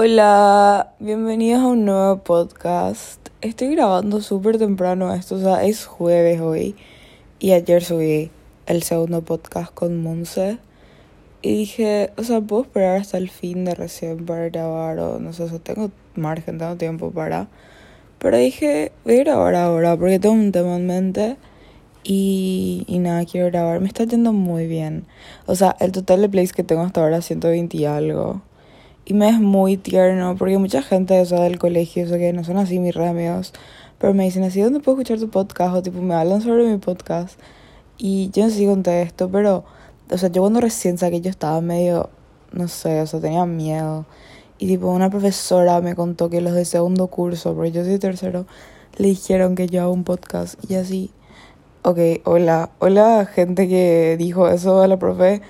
Hola, bienvenidos a un nuevo podcast. Estoy grabando súper temprano esto, o sea, es jueves hoy. Y ayer subí el segundo podcast con Monse. Y dije, o sea, puedo esperar hasta el fin de recién para grabar, o no sé, o tengo margen, tengo tiempo para. Pero dije, voy a grabar ahora porque tengo un tema en mente. Y, y nada, quiero grabar. Me está yendo muy bien. O sea, el total de plays que tengo hasta ahora es 120 y algo. Y me es muy tierno porque mucha gente, o sea, del colegio, o sea, que no son así mis amigos, pero me dicen así, ¿dónde puedo escuchar tu podcast? O tipo, me hablan sobre mi podcast. Y yo no sé si conté esto, pero, o sea, yo cuando recién saqué yo estaba medio, no sé, o sea, tenía miedo. Y tipo, una profesora me contó que los de segundo curso, porque yo soy tercero, le dijeron que yo hago un podcast. Y así, ok, hola, hola gente que dijo eso a la profe,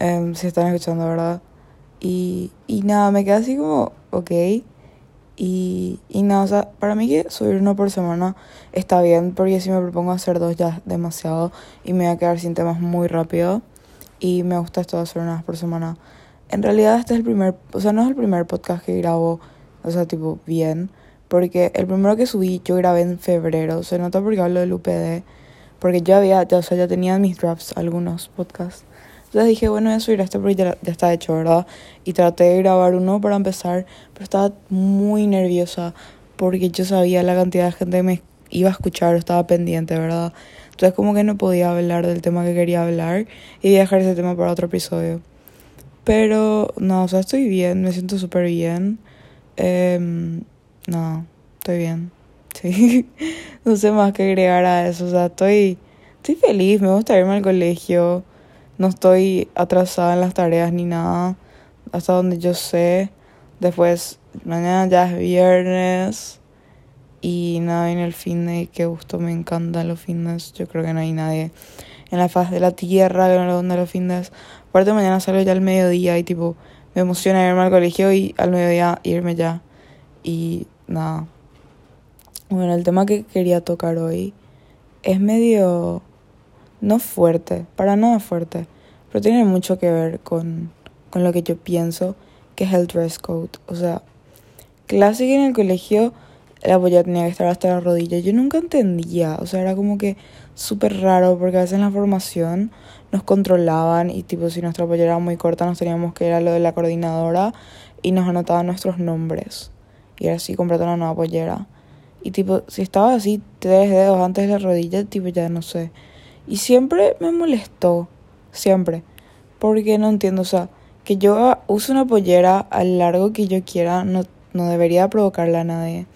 um, si están escuchando, ¿verdad? Y, y nada, me quedé así como, ok. Y, y nada, o sea, para mí que subir uno por semana está bien, porque si me propongo hacer dos ya es demasiado y me voy a quedar sin temas muy rápido. Y me gusta esto de hacer una por semana. En realidad este es el primer, o sea, no es el primer podcast que grabo, o sea, tipo, bien. Porque el primero que subí yo grabé en febrero, se nota porque hablo del UPD. Porque yo había, ya, o sea, ya tenía mis drafts algunos podcasts. Entonces dije, bueno, voy a subir este porque ya, está hecho, ¿verdad? Y traté de grabar uno para empezar, pero estaba muy nerviosa porque yo sabía la cantidad de gente que me iba a escuchar, estaba pendiente, ¿verdad? Entonces como que no podía hablar del tema que quería hablar y dejar ese tema para otro episodio. Pero no, o sea, estoy bien, me siento súper bien. Eh, no, estoy bien. Sí, no sé más que agregar a eso, o sea, estoy, estoy feliz, me gusta irme al colegio no estoy atrasada en las tareas ni nada, hasta donde yo sé. Después, mañana ya es viernes y nada, viene el fin de qué gusto, me encantan los fines. Yo creo que no hay nadie en la faz de la tierra que no guste los fines. Aparte, mañana salgo ya al mediodía y tipo, me emociona irme al colegio y al mediodía irme ya. Y nada. Bueno, el tema que quería tocar hoy es medio no fuerte, para nada fuerte, pero tiene mucho que ver con, con lo que yo pienso que es el dress code. O sea, clásico en el colegio la polla tenía que estar hasta la rodilla. Yo nunca entendía, o sea, era como que súper raro porque a veces en la formación nos controlaban y tipo si nuestra polla era muy corta nos teníamos que ir a lo de la coordinadora y nos anotaban nuestros nombres. Y era así, comprate una nueva pollera. Y tipo, si estaba así tres dedos antes de la rodilla, tipo ya no sé. Y siempre me molestó, siempre. Porque no entiendo, o sea, que yo use una pollera al largo que yo quiera no, no debería provocarle a nadie.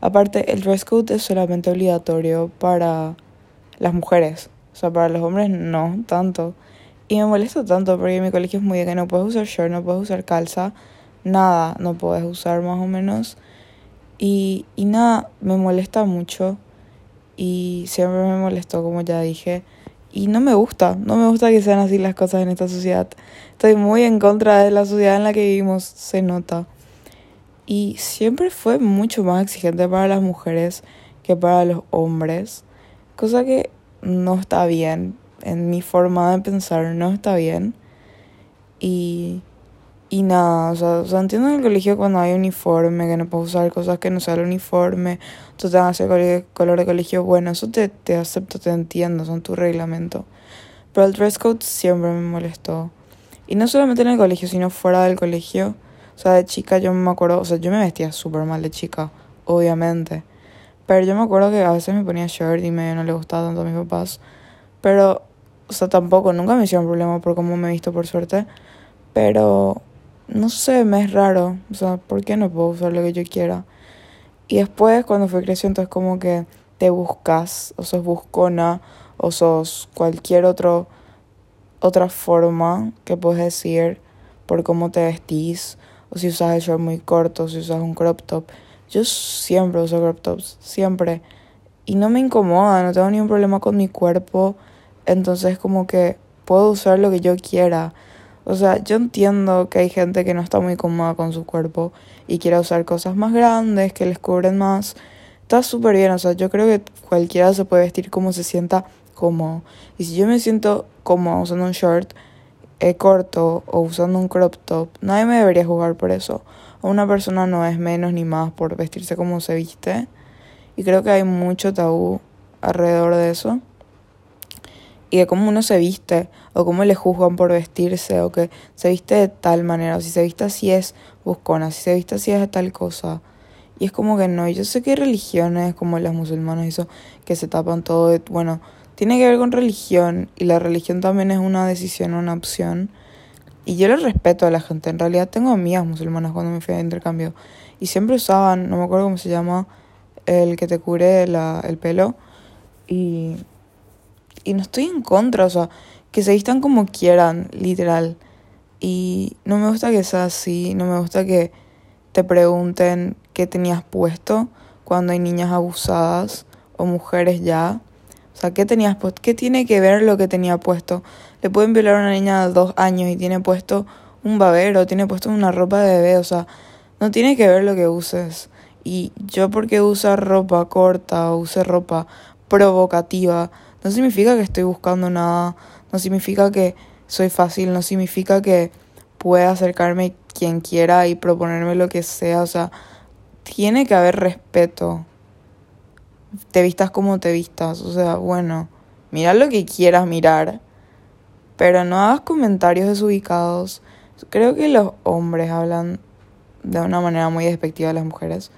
Aparte, el dress code es solamente obligatorio para las mujeres. O sea, para los hombres no tanto. Y me molesta tanto porque mi colegio es muy de que no puedes usar short, no puedes usar calza, nada, no puedes usar más o menos. Y, y nada, me molesta mucho y siempre me molestó, como ya dije. Y no me gusta, no me gusta que sean así las cosas en esta sociedad. Estoy muy en contra de la sociedad en la que vivimos, se nota. Y siempre fue mucho más exigente para las mujeres que para los hombres, cosa que no está bien. En mi forma de pensar no está bien. Y y nada, o sea, o sea, entiendo en el colegio cuando hay uniforme, que no puedes usar cosas que no sean el uniforme, tú te vas a hacer color de colegio, bueno, eso te, te acepto, te entiendo, son tu reglamento. Pero el dress code siempre me molestó. Y no solamente en el colegio, sino fuera del colegio. O sea, de chica yo me acuerdo, o sea, yo me vestía súper mal de chica, obviamente. Pero yo me acuerdo que a veces me ponía shirt y me no le gustaba tanto a mis papás. Pero, o sea, tampoco, nunca me hicieron problema por cómo me he visto, por suerte. Pero no sé, me es raro. O sea, ¿por qué no puedo usar lo que yo quiera? Y después, cuando fui creciendo, es como que te buscas, o sos buscona, o sos cualquier otro, otra forma que puedes decir por cómo te vestís, o si usas el short muy corto, o si usas un crop top. Yo siempre uso crop tops, siempre. Y no me incomoda, no tengo ningún problema con mi cuerpo. Entonces, como que puedo usar lo que yo quiera. O sea, yo entiendo que hay gente que no está muy cómoda con su cuerpo y quiere usar cosas más grandes, que les cubren más. Está súper bien, o sea, yo creo que cualquiera se puede vestir como se sienta cómodo. Y si yo me siento cómodo usando un short eh, corto o usando un crop top, nadie me debería jugar por eso. una persona no es menos ni más por vestirse como se viste. Y creo que hay mucho tabú alrededor de eso. Y de cómo uno se viste, o cómo le juzgan por vestirse, o que se viste de tal manera, o si se viste así es buscona, si se viste así es de tal cosa. Y es como que no, yo sé que hay religiones como las musulmanas, eso, que se tapan todo, bueno, tiene que ver con religión, y la religión también es una decisión, una opción. Y yo le respeto a la gente, en realidad tengo amigas musulmanas cuando me fui a intercambio, y siempre usaban, no me acuerdo cómo se llama, el que te cubre la, el pelo, y, y no estoy en contra, o sea, que se vistan como quieran, literal. Y no me gusta que sea así, no me gusta que te pregunten qué tenías puesto cuando hay niñas abusadas o mujeres ya. O sea, ¿qué tenías puesto? ¿Qué tiene que ver lo que tenía puesto? Le pueden violar a una niña de dos años y tiene puesto un babero, tiene puesto una ropa de bebé, o sea, no tiene que ver lo que uses. Y yo porque usa ropa corta o use ropa provocativa, no significa que estoy buscando nada, no significa que soy fácil, no significa que pueda acercarme quien quiera y proponerme lo que sea, o sea, tiene que haber respeto. Te vistas como te vistas, o sea, bueno, mira lo que quieras mirar, pero no hagas comentarios desubicados. Creo que los hombres hablan de una manera muy despectiva a las mujeres,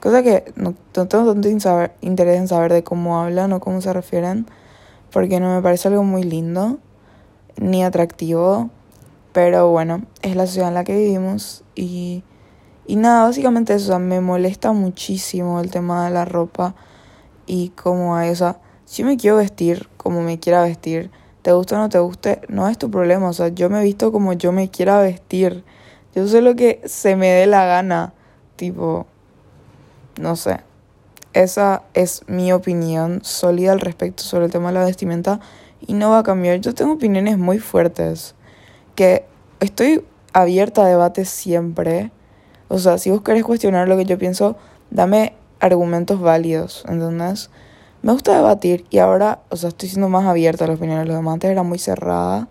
cosa que no, tengo tanto interés en saber de cómo hablan o cómo se refieren, porque no me parece algo muy lindo ni atractivo, pero bueno, es la ciudad en la que vivimos y, y nada, básicamente eso, me molesta muchísimo el tema de la ropa y cómo hay, o sea, si me quiero vestir como me quiera vestir, te guste o no te guste, no es tu problema, o sea, yo me visto como yo me quiera vestir, yo sé lo que se me dé la gana, tipo, no sé. Esa es mi opinión sólida al respecto sobre el tema de la vestimenta y no va a cambiar. Yo tengo opiniones muy fuertes, que estoy abierta a debate siempre. O sea, si vos querés cuestionar lo que yo pienso, dame argumentos válidos, ¿entendés? Me gusta debatir y ahora, o sea, estoy siendo más abierta a las opiniones de los demás. Antes era muy cerrada,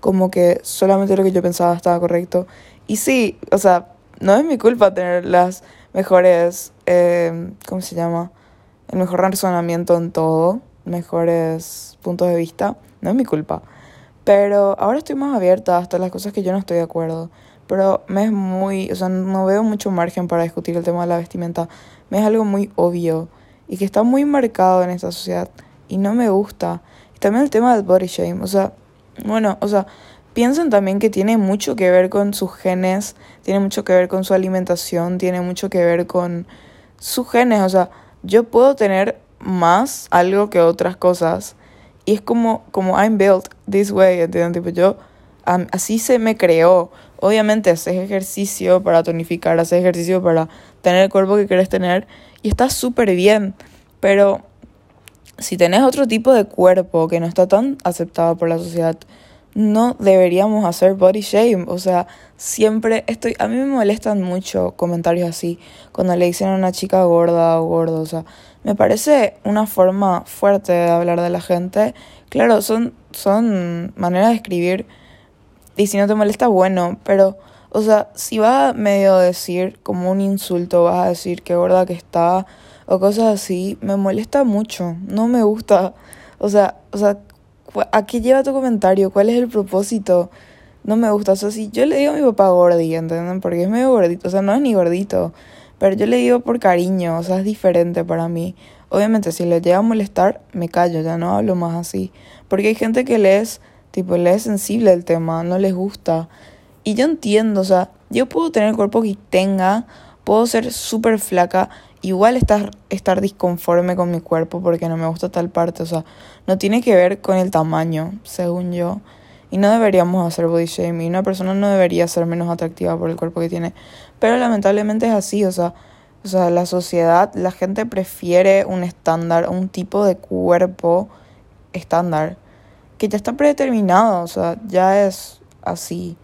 como que solamente lo que yo pensaba estaba correcto. Y sí, o sea, no es mi culpa tener las mejores, eh, ¿cómo se llama? El mejor razonamiento en todo mejores puntos de vista. No es mi culpa. Pero ahora estoy más abierta hasta las cosas que yo no estoy de acuerdo. Pero me es muy, o sea, no veo mucho margen para discutir el tema de la vestimenta. Me es algo muy obvio y que está muy marcado en esta sociedad y no me gusta. Y también el tema del body shame, o sea, bueno, o sea, piensen también que tiene mucho que ver con sus genes, tiene mucho que ver con su alimentación, tiene mucho que ver con sus genes, o sea, yo puedo tener más algo que otras cosas. Y es como, como I'm built this way, ¿entiendes? Tipo, yo, así se me creó. Obviamente haces ejercicio para tonificar, haces ejercicio para tener el cuerpo que quieres tener y está súper bien. Pero si tenés otro tipo de cuerpo que no está tan aceptado por la sociedad, no deberíamos hacer body shame. O sea, siempre estoy. A mí me molestan mucho comentarios así cuando le dicen a una chica gorda o gordo. O sea, me parece una forma fuerte de hablar de la gente. Claro, son, son maneras de escribir. Y si no te molesta, bueno, pero. O sea, si vas a medio decir como un insulto, vas a decir qué gorda que está o cosas así, me molesta mucho, no me gusta. O sea, o sea, ¿a qué lleva tu comentario? ¿Cuál es el propósito? No me gusta. O sea, si yo le digo a mi papá gordi, ¿entienden? Porque es medio gordito. O sea, no es ni gordito. Pero yo le digo por cariño. O sea, es diferente para mí. Obviamente, si le llega a molestar, me callo. Ya no hablo más así. Porque hay gente que le es, tipo, le es sensible el tema. No les gusta. Y yo entiendo. O sea, yo puedo tener el cuerpo que tenga. Puedo ser súper flaca igual estar, estar disconforme con mi cuerpo porque no me gusta tal parte, o sea, no tiene que ver con el tamaño, según yo. Y no deberíamos hacer body shaming. Una persona no debería ser menos atractiva por el cuerpo que tiene. Pero lamentablemente es así, o sea, o sea, la sociedad, la gente prefiere un estándar, un tipo de cuerpo estándar que ya está predeterminado, o sea, ya es así.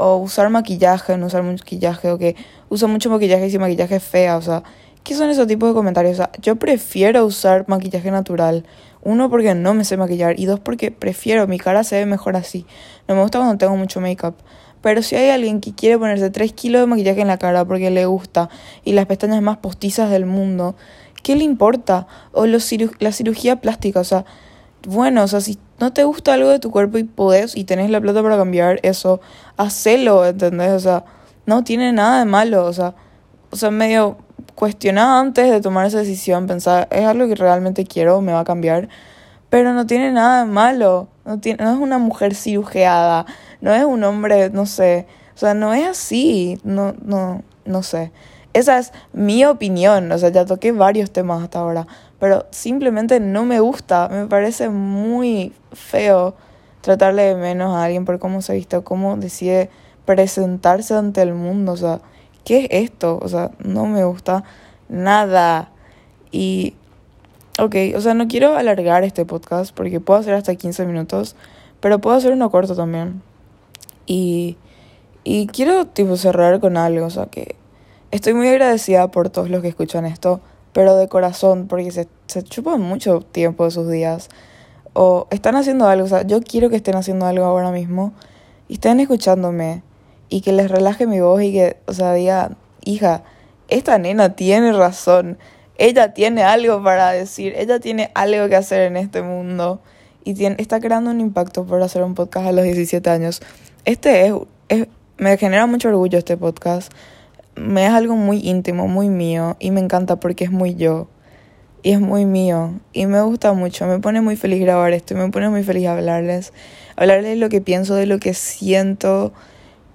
O usar maquillaje, no usar maquillaje, o que usa mucho maquillaje y si maquillaje es fea, o sea, ¿Qué son esos tipos de comentarios? O sea, yo prefiero usar maquillaje natural. Uno, porque no me sé maquillar. Y dos, porque prefiero, mi cara se ve mejor así. No me gusta cuando tengo mucho make-up. Pero si hay alguien que quiere ponerse 3 kilos de maquillaje en la cara porque le gusta y las pestañas más postizas del mundo, ¿qué le importa? O los la cirugía plástica, o sea, bueno, o sea, si no te gusta algo de tu cuerpo y podés y tenés la plata para cambiar eso, hacelo, ¿entendés? O sea, no tiene nada de malo, o sea, o sea, medio cuestionada antes de tomar esa decisión, pensar, es algo que realmente quiero, me va a cambiar, pero no tiene nada de malo, no, tiene, no es una mujer cirujeada, no es un hombre, no sé, o sea, no es así, no, no, no sé. Esa es mi opinión, o sea, ya toqué varios temas hasta ahora, pero simplemente no me gusta, me parece muy feo tratarle de menos a alguien por cómo se ha visto, cómo decide presentarse ante el mundo, o sea, ¿qué es esto? O sea, no me gusta nada. Y, ok, o sea, no quiero alargar este podcast porque puedo hacer hasta 15 minutos, pero puedo hacer uno corto también. Y, y quiero, tipo, cerrar con algo, o sea, que Estoy muy agradecida por todos los que escuchan esto, pero de corazón, porque se, se chupan mucho tiempo de sus días. O están haciendo algo, o sea, yo quiero que estén haciendo algo ahora mismo y estén escuchándome y que les relaje mi voz y que, o sea, diga, hija, esta nena tiene razón, ella tiene algo para decir, ella tiene algo que hacer en este mundo y tiene, está creando un impacto por hacer un podcast a los 17 años. Este es, es me genera mucho orgullo este podcast me es algo muy íntimo, muy mío y me encanta porque es muy yo y es muy mío y me gusta mucho, me pone muy feliz grabar esto y me pone muy feliz hablarles, hablarles de lo que pienso, de lo que siento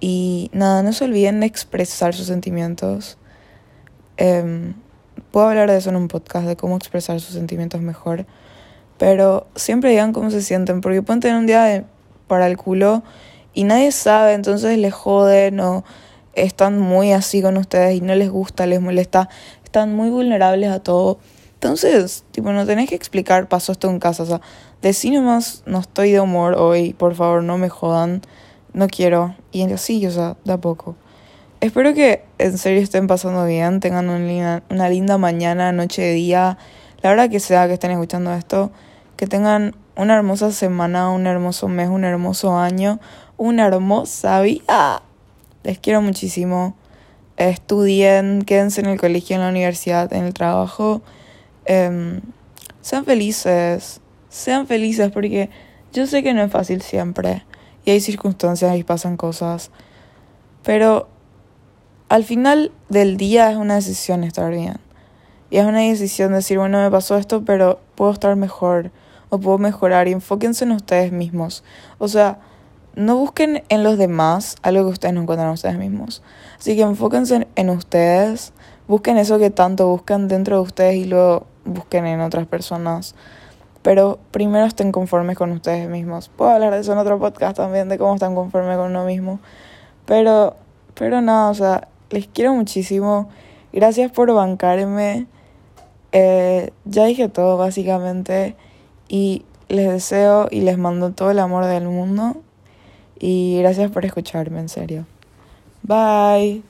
y nada, no se olviden de expresar sus sentimientos. Em, puedo hablar de eso en un podcast, de cómo expresar sus sentimientos mejor, pero siempre digan cómo se sienten porque pueden tener un día para el culo y nadie sabe, entonces les joden o están muy así con ustedes y no les gusta, les molesta, están muy vulnerables a todo. Entonces, tipo, no tenés que explicar, pasó esto en casa, o sea, decí nomás, no estoy de humor hoy, por favor, no me jodan, no quiero. Y así, o sea, de a poco. Espero que en serio estén pasando bien, tengan una una linda mañana, noche, día, la hora que sea que estén escuchando esto, que tengan una hermosa semana, un hermoso mes, un hermoso año, una hermosa vida. Les quiero muchísimo. Estudien, quédense en el colegio, en la universidad, en el trabajo. Em, sean felices. Sean felices porque yo sé que no es fácil siempre. Y hay circunstancias y pasan cosas. Pero al final del día es una decisión estar bien. Y es una decisión decir, bueno, me pasó esto, pero puedo estar mejor o puedo mejorar y enfóquense en ustedes mismos. O sea, no busquen en los demás algo que ustedes no encuentran en ustedes mismos. Así que enfóquense en ustedes, busquen eso que tanto buscan dentro de ustedes y luego busquen en otras personas. Pero primero estén conformes con ustedes mismos. Puedo hablar de eso en otro podcast también, de cómo están conformes con uno mismo. Pero, pero nada, o sea, les quiero muchísimo. Gracias por bancarme. Eh, ya dije todo básicamente. Y les deseo y les mando todo el amor del mundo. Y gracias por escucharme, en serio. Bye.